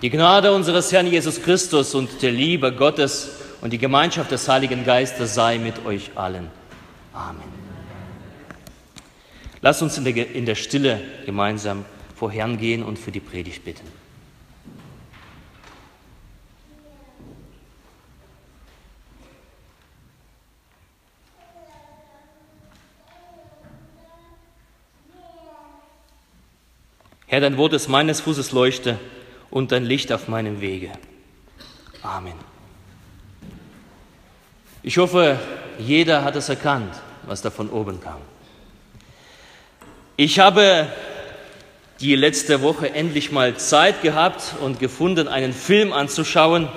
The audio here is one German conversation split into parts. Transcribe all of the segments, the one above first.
Die Gnade unseres Herrn Jesus Christus und der Liebe Gottes und die Gemeinschaft des Heiligen Geistes sei mit euch allen. Amen. Lasst uns in der, in der Stille gemeinsam vor Herrn gehen und für die Predigt bitten. Herr, dein Wort ist meines Fußes Leuchte und dein Licht auf meinem Wege. Amen. Ich hoffe, jeder hat es erkannt, was da von oben kam. Ich habe die letzte Woche endlich mal Zeit gehabt und gefunden, einen Film anzuschauen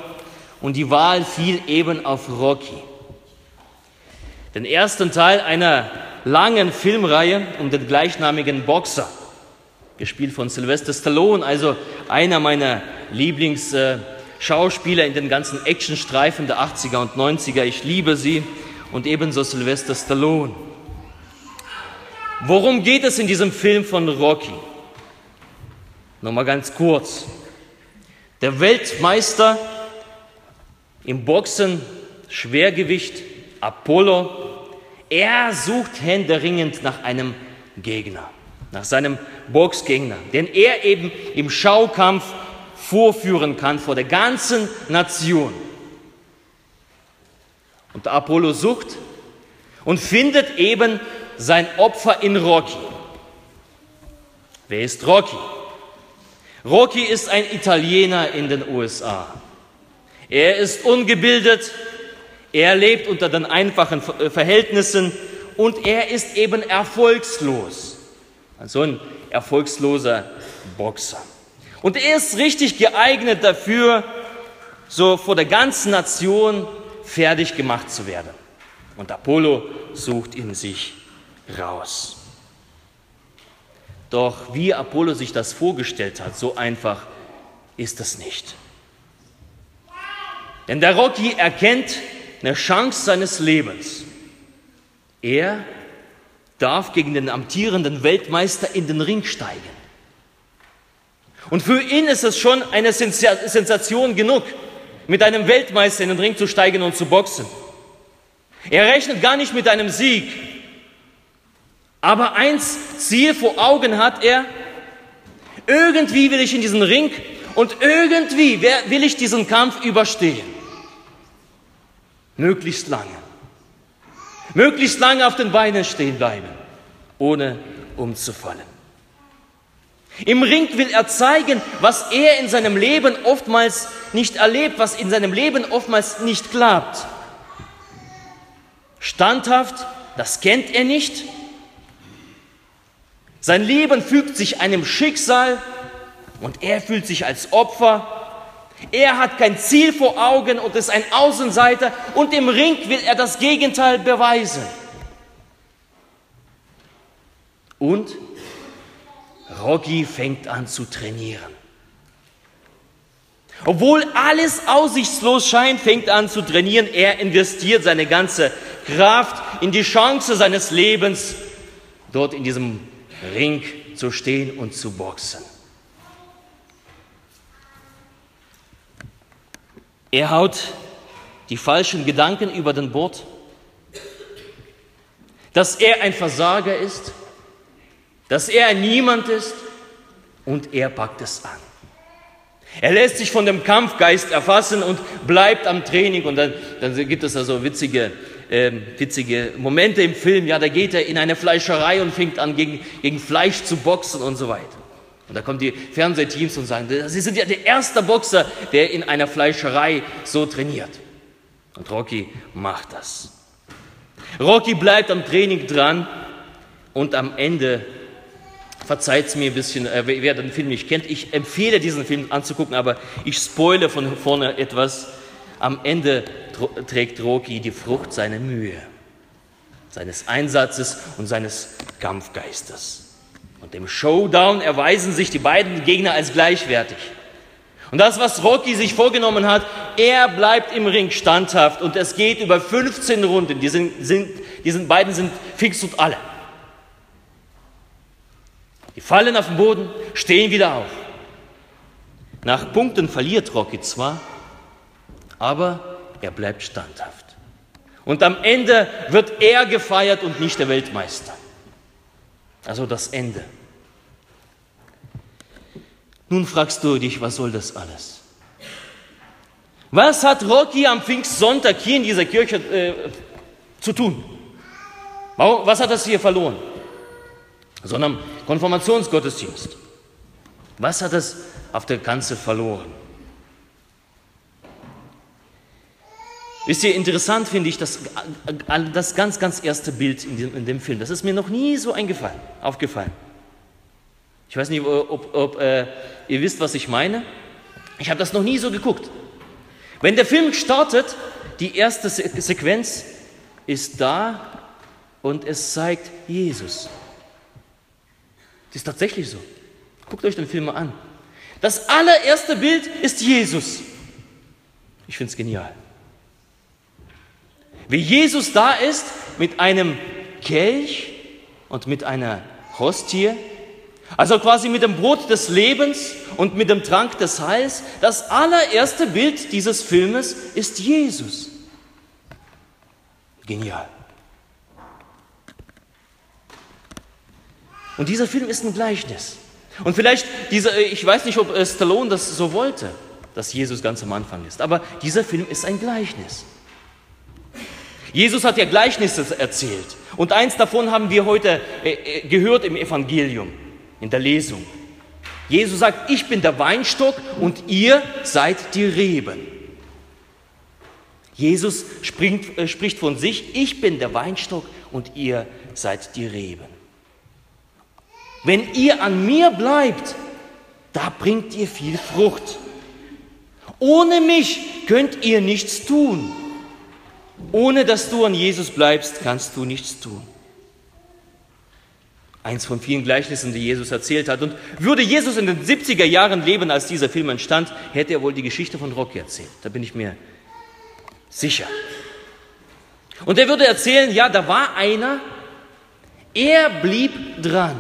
und die Wahl fiel eben auf Rocky. Den ersten Teil einer langen Filmreihe um den gleichnamigen Boxer, gespielt von Sylvester Stallone, also einer meiner Lieblingsschauspieler in den ganzen Actionstreifen der 80er und 90er. Ich liebe sie und ebenso Sylvester Stallone. Worum geht es in diesem Film von Rocky? Nochmal ganz kurz. Der Weltmeister im Boxen, Schwergewicht, Apollo, er sucht händeringend nach einem Gegner, nach seinem Boxgegner, den er eben im Schaukampf vorführen kann vor der ganzen Nation. Und Apollo sucht und findet eben sein Opfer in Rocky. Wer ist Rocky? Rocky ist ein Italiener in den USA. Er ist ungebildet, er lebt unter den einfachen äh, Verhältnissen und er ist eben erfolgslos. Also ein erfolgsloser Boxer. Und er ist richtig geeignet dafür, so vor der ganzen Nation fertig gemacht zu werden. Und Apollo sucht ihn sich raus. Doch wie Apollo sich das vorgestellt hat, so einfach ist es nicht. Denn der Rocky erkennt eine Chance seines Lebens. Er darf gegen den amtierenden Weltmeister in den Ring steigen. Und für ihn ist es schon eine Sensation genug, mit einem Weltmeister in den Ring zu steigen und zu boxen. Er rechnet gar nicht mit einem Sieg, aber eins Ziel vor Augen hat er, irgendwie will ich in diesen Ring und irgendwie will ich diesen Kampf überstehen. Möglichst lange. Möglichst lange auf den Beinen stehen bleiben, ohne umzufallen. Im Ring will er zeigen, was er in seinem Leben oftmals nicht erlebt, was in seinem Leben oftmals nicht klappt. Standhaft, das kennt er nicht, sein Leben fügt sich einem Schicksal und er fühlt sich als Opfer. Er hat kein Ziel vor Augen und ist ein Außenseiter und im Ring will er das Gegenteil beweisen. Und Rocky fängt an zu trainieren. Obwohl alles aussichtslos scheint, fängt an zu trainieren. Er investiert seine ganze Kraft in die Chance seines Lebens, dort in diesem Ring zu stehen und zu boxen. Er haut die falschen Gedanken über den Bord, dass er ein Versager ist, dass er ein Niemand ist und er packt es an. Er lässt sich von dem Kampfgeist erfassen und bleibt am Training und dann, dann gibt es also witzige äh, witzige Momente im Film. Ja, da geht er in eine Fleischerei und fängt an, gegen, gegen Fleisch zu boxen und so weiter. Und da kommen die Fernsehteams und sagen, Sie sind ja der erste Boxer, der in einer Fleischerei so trainiert. Und Rocky macht das. Rocky bleibt am Training dran und am Ende verzeiht es mir ein bisschen, äh, wer den Film nicht kennt. Ich empfehle diesen Film anzugucken, aber ich spoile von vorne etwas. Am Ende trägt Rocky die Frucht seiner Mühe, seines Einsatzes und seines Kampfgeistes. Und im Showdown erweisen sich die beiden Gegner als gleichwertig. Und das, was Rocky sich vorgenommen hat, er bleibt im Ring standhaft und es geht über 15 Runden. Die, sind, sind, die sind, beiden sind fix und alle. Die fallen auf den Boden, stehen wieder auf. Nach Punkten verliert Rocky zwar, aber er bleibt standhaft. Und am Ende wird er gefeiert und nicht der Weltmeister. Also das Ende. Nun fragst du dich, was soll das alles? Was hat Rocky am Pfingstsonntag hier in dieser Kirche äh, zu tun? Was hat das hier verloren? Sondern Konfirmationsgottesdienst. Was hat es auf der Ganze verloren? Wisst ihr, interessant finde ich das, das ganz, ganz erste Bild in dem, in dem, Film. Das ist mir noch nie so eingefallen, aufgefallen. Ich weiß nicht, ob, ob äh, ihr wisst, was ich meine. Ich habe das noch nie so geguckt. Wenn der Film startet, die erste Sequenz ist da und es zeigt Jesus. Das ist tatsächlich so. Guckt euch den Film mal an. Das allererste Bild ist Jesus. Ich finde es genial. Wie Jesus da ist mit einem Kelch und mit einer Hostie, also quasi mit dem Brot des Lebens und mit dem Trank des Heils. Das allererste Bild dieses Filmes ist Jesus. Genial. Und dieser Film ist ein Gleichnis. Und vielleicht, dieser, ich weiß nicht, ob Stallone das so wollte, dass Jesus ganz am Anfang ist, aber dieser Film ist ein Gleichnis. Jesus hat ja Gleichnisse erzählt. Und eins davon haben wir heute äh, äh, gehört im Evangelium, in der Lesung. Jesus sagt, ich bin der Weinstock und ihr seid die Reben. Jesus springt, äh, spricht von sich, ich bin der Weinstock und ihr seid die Reben. Wenn ihr an mir bleibt, da bringt ihr viel Frucht. Ohne mich könnt ihr nichts tun. Ohne dass du an Jesus bleibst, kannst du nichts tun. Eins von vielen Gleichnissen, die Jesus erzählt hat. Und würde Jesus in den 70er Jahren leben, als dieser Film entstand, hätte er wohl die Geschichte von Rocky erzählt. Da bin ich mir sicher. Und er würde erzählen, ja, da war einer, er blieb dran.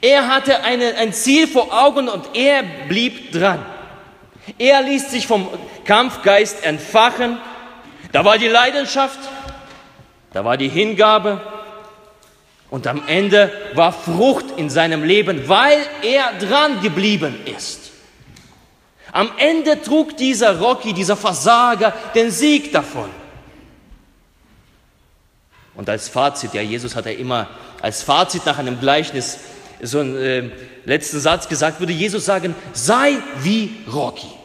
Er hatte eine, ein Ziel vor Augen und er blieb dran. Er ließ sich vom Kampfgeist entfachen da war die Leidenschaft, da war die Hingabe und am Ende war Frucht in seinem Leben, weil er dran geblieben ist. Am Ende trug dieser Rocky, dieser Versager, den Sieg davon. Und als Fazit, ja, Jesus hat ja immer als Fazit nach einem Gleichnis so einen äh, letzten Satz gesagt, würde Jesus sagen, sei wie Rocky.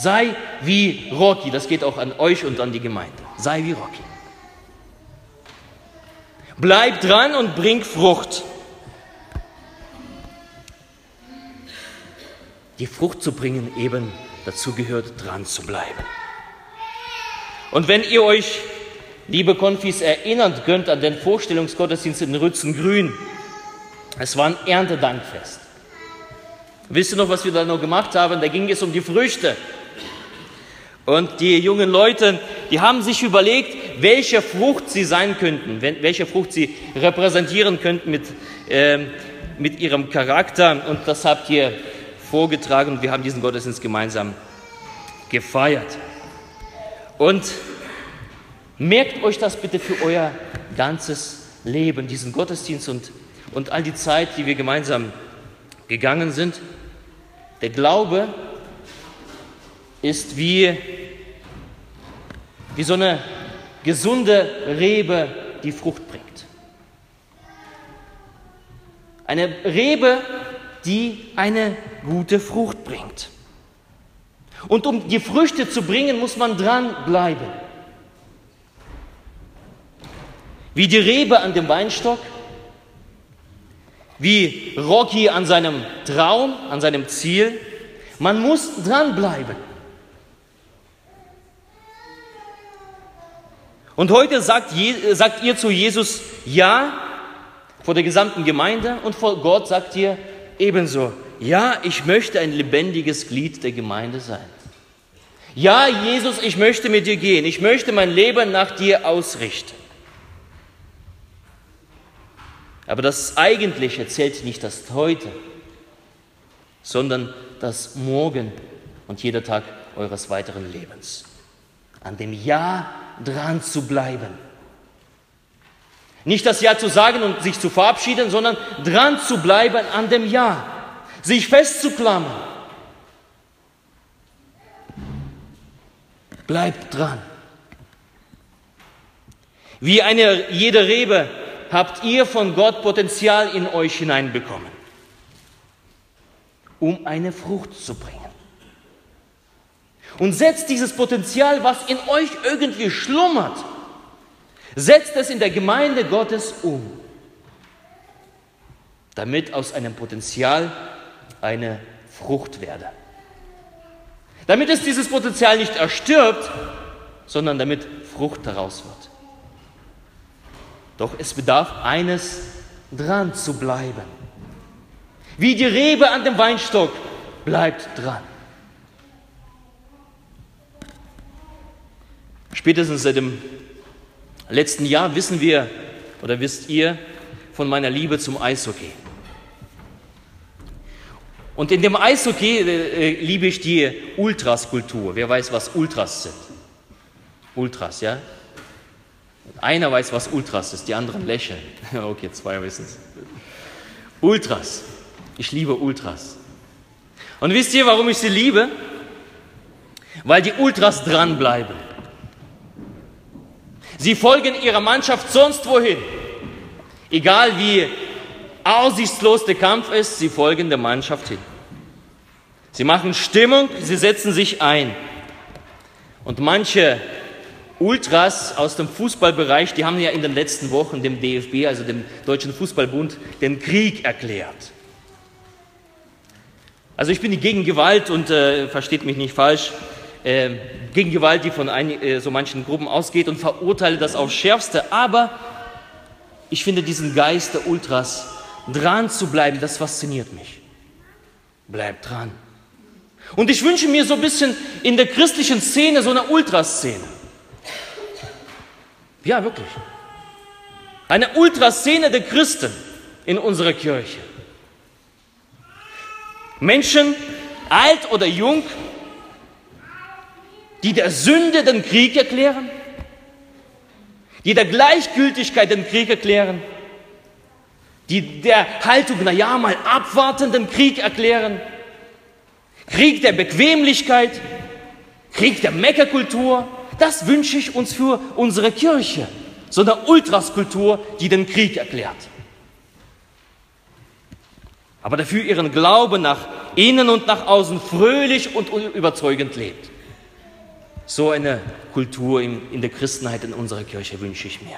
Sei wie Rocky. Das geht auch an euch und an die Gemeinde. Sei wie Rocky. Bleib dran und bring Frucht. Die Frucht zu bringen eben dazu gehört, dran zu bleiben. Und wenn ihr euch, liebe Konfis, erinnern könnt an den Vorstellungsgottesdienst in Rützengrün, es war ein Erntedankfest. Wisst ihr noch, was wir da noch gemacht haben? Da ging es um die Früchte. Und die jungen Leute, die haben sich überlegt, welche Frucht sie sein könnten, welche Frucht sie repräsentieren könnten mit, äh, mit ihrem Charakter. Und das habt ihr vorgetragen und wir haben diesen Gottesdienst gemeinsam gefeiert. Und merkt euch das bitte für euer ganzes Leben, diesen Gottesdienst und, und all die Zeit, die wir gemeinsam gegangen sind. Der Glaube ist wie, wie so eine gesunde Rebe, die Frucht bringt. Eine Rebe, die eine gute Frucht bringt. Und um die Früchte zu bringen, muss man dranbleiben. Wie die Rebe an dem Weinstock, wie Rocky an seinem Traum, an seinem Ziel. Man muss dranbleiben. Und heute sagt, sagt ihr zu Jesus Ja vor der gesamten Gemeinde und vor Gott sagt ihr ebenso, ja, ich möchte ein lebendiges Glied der Gemeinde sein. Ja, Jesus, ich möchte mit dir gehen. Ich möchte mein Leben nach dir ausrichten. Aber das Eigentliche zählt nicht das Heute, sondern das Morgen und jeder Tag eures weiteren Lebens. An dem Ja dran zu bleiben. Nicht das Ja zu sagen und sich zu verabschieden, sondern dran zu bleiben an dem Ja. Sich festzuklammern. Bleibt dran. Wie eine jede Rebe habt ihr von Gott Potenzial in euch hineinbekommen, um eine Frucht zu bringen. Und setzt dieses Potenzial, was in euch irgendwie schlummert, setzt es in der Gemeinde Gottes um, damit aus einem Potenzial eine Frucht werde. Damit es dieses Potenzial nicht erstirbt, sondern damit Frucht daraus wird. Doch es bedarf eines, dran zu bleiben. Wie die Rebe an dem Weinstock bleibt dran. Spätestens seit dem letzten Jahr wissen wir oder wisst ihr von meiner Liebe zum Eishockey. Und in dem Eishockey äh, äh liebe ich die Ultraskultur. Wer weiß, was Ultras sind? Ultras, ja? Einer weiß, was Ultras ist, die anderen lächeln. Okay, zwei wissen es. Ultras. Ich liebe Ultras. Und wisst ihr, warum ich sie liebe? Weil die Ultras dranbleiben. Sie folgen ihrer Mannschaft sonst wohin. Egal wie aussichtslos der Kampf ist, sie folgen der Mannschaft hin. Sie machen Stimmung, sie setzen sich ein. Und manche Ultras aus dem Fußballbereich, die haben ja in den letzten Wochen dem DFB, also dem Deutschen Fußballbund, den Krieg erklärt. Also ich bin gegen Gewalt und äh, versteht mich nicht falsch, gegen Gewalt, die von ein, äh, so manchen Gruppen ausgeht und verurteile das aufs Schärfste. Aber ich finde diesen Geist der Ultras, dran zu bleiben, das fasziniert mich. Bleibt dran. Und ich wünsche mir so ein bisschen in der christlichen Szene so eine Ultraszene. Ja, wirklich. Eine Ultraszene der Christen in unserer Kirche. Menschen, alt oder jung, die der Sünde den Krieg erklären, die der Gleichgültigkeit den Krieg erklären, die der Haltung, na ja, mal abwarten, den Krieg erklären, Krieg der Bequemlichkeit, Krieg der Meckerkultur, das wünsche ich uns für unsere Kirche, so eine Ultraskultur, die den Krieg erklärt. Aber dafür ihren Glauben nach innen und nach außen fröhlich und überzeugend lebt. So eine Kultur in, der Christenheit in unserer Kirche wünsche ich mir.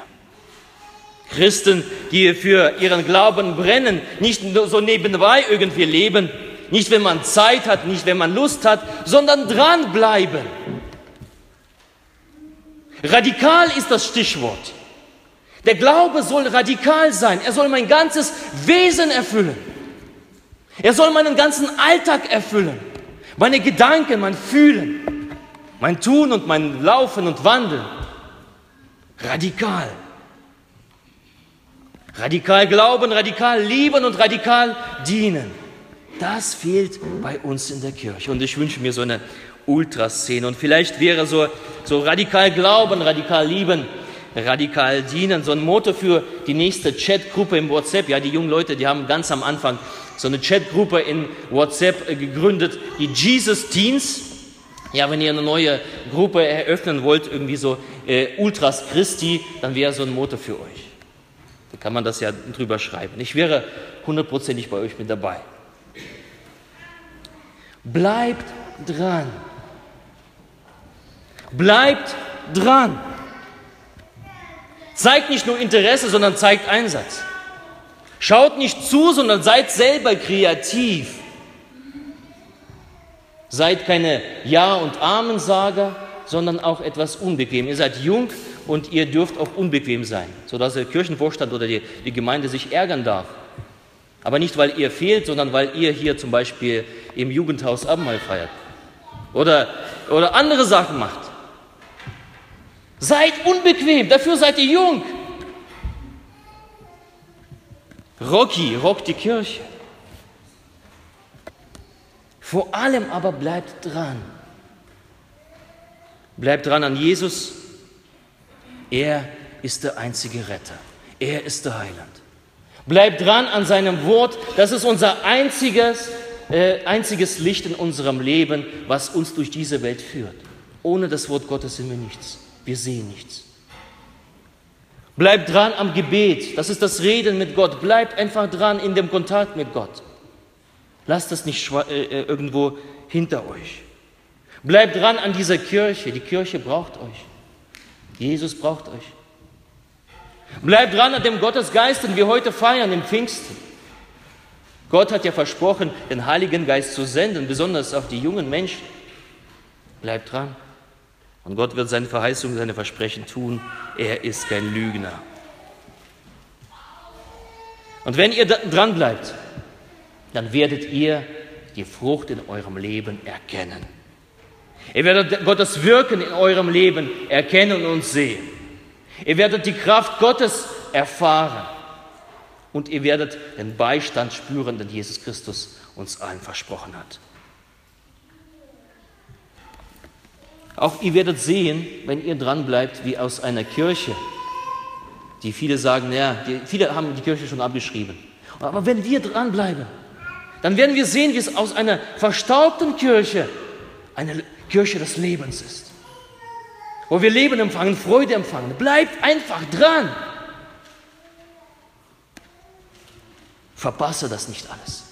Christen, die für ihren Glauben brennen, nicht nur so nebenbei irgendwie leben, nicht wenn man Zeit hat, nicht wenn man Lust hat, sondern dranbleiben Radikal ist das Stichwort. Der Glaube soll radikal sein. Er soll mein ganzes Wesen erfüllen. Er soll meinen ganzen Alltag erfüllen. Meine Gedanken, mein Fühlen, mein Tun und mein Laufen und Wandeln. Radikal. Radikal glauben, radikal lieben und radikal dienen. Das fehlt bei uns in der Kirche. Und ich wünsche mir so eine Ultraszene. Und vielleicht wäre so, so radikal glauben, radikal lieben, radikal dienen, so ein Motto für die nächste Chatgruppe im WhatsApp. Ja, die jungen Leute, die haben ganz am Anfang so eine Chatgruppe in WhatsApp äh, gegründet, die Jesus Teens. Ja, wenn ihr eine neue Gruppe eröffnen wollt, irgendwie so äh, Ultras Christi, dann wäre so ein Motto für euch. Da kann man das ja drüber schreiben. Ich wäre hundertprozentig bei euch mit dabei. Bleibt dran. Bleibt dran. Zeigt nicht nur Interesse, sondern zeigt Einsatz. Schaut nicht zu, sondern seid selber kreativ. Seid keine Ja- und Amensager, sondern auch etwas unbequem. Ihr seid jung und ihr dürft auch unbequem sein, sodass der Kirchenvorstand oder die, die Gemeinde sich ärgern darf. Aber nicht, weil ihr fehlt, sondern weil ihr hier zum Beispiel im Jugendhaus Abendmahl feiert. Oder, oder andere Sachen macht. Seid unbequem, dafür seid ihr jung. Rocky rockt die Kirche. Vor allem aber bleibt dran. Bleibt dran an Jesus. Er ist der einzige Retter. Er ist der Heiland. Bleibt dran an seinem Wort. Das ist unser einziges, äh, einziges Licht in unserem Leben, was uns durch diese Welt führt. Ohne das Wort Gottes sind wir nichts. Wir sehen nichts. Bleibt dran am Gebet. Das ist das Reden mit Gott. Bleibt einfach dran in dem Kontakt mit Gott. Lasst das nicht äh, äh, irgendwo hinter euch. Bleibt dran an dieser Kirche. Die Kirche braucht euch. Jesus braucht euch. Bleibt dran an dem Gottesgeist, den wir heute feiern, im Pfingsten. Gott hat ja versprochen, den Heiligen Geist zu senden, besonders auf die jungen Menschen. Bleibt dran. Und Gott wird seine Verheißungen, seine Versprechen tun. Er ist kein Lügner. Und wenn ihr dran bleibt, dann werdet ihr die Frucht in eurem Leben erkennen. Ihr werdet Gottes Wirken in eurem Leben erkennen und sehen. Ihr werdet die Kraft Gottes erfahren. Und ihr werdet den Beistand spüren, den Jesus Christus uns allen versprochen hat. Auch ihr werdet sehen, wenn ihr dran bleibt, wie aus einer Kirche, die viele sagen, ja, die, viele haben die Kirche schon abgeschrieben. Aber wenn wir dranbleiben, dann werden wir sehen, wie es aus einer verstaubten Kirche eine Kirche des Lebens ist. Wo wir Leben empfangen, Freude empfangen. Bleibt einfach dran. Verpasse das nicht alles.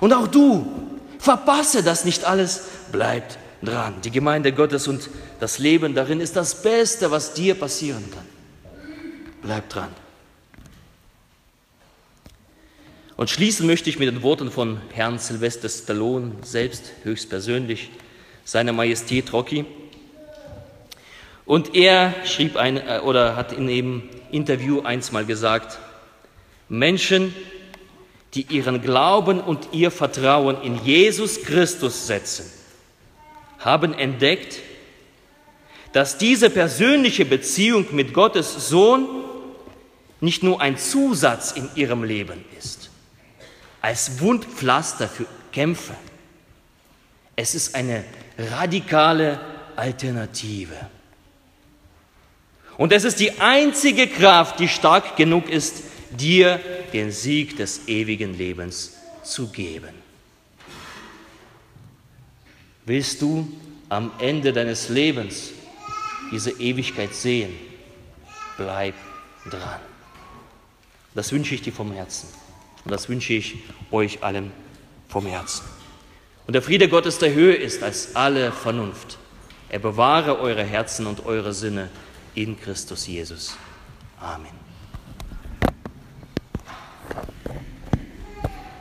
Und auch du, verpasse das nicht alles. Bleibt dran. Die Gemeinde Gottes und das Leben darin ist das Beste, was dir passieren kann. Bleib dran. Und schließen möchte ich mit den Worten von Herrn Sylvester Stallone, selbst höchstpersönlich, seiner Majestät Rocky. Und er schrieb ein, äh, oder hat in einem Interview einmal gesagt, Menschen, die ihren Glauben und ihr Vertrauen in Jesus Christus setzen, haben entdeckt, dass diese persönliche Beziehung mit Gottes Sohn nicht nur ein Zusatz in ihrem Leben ist, als Wundpflaster für Kämpfe. Es ist eine radikale Alternative. Und es ist die einzige Kraft, die stark genug ist, dir den Sieg des ewigen Lebens zu geben. Willst du am Ende deines Lebens diese Ewigkeit sehen? Bleib dran. Das wünsche ich dir vom Herzen. Und das wünsche ich euch allen vom Herzen. Und der Friede Gottes der Höhe ist als alle Vernunft. Er bewahre eure Herzen und eure Sinne in Christus Jesus. Amen.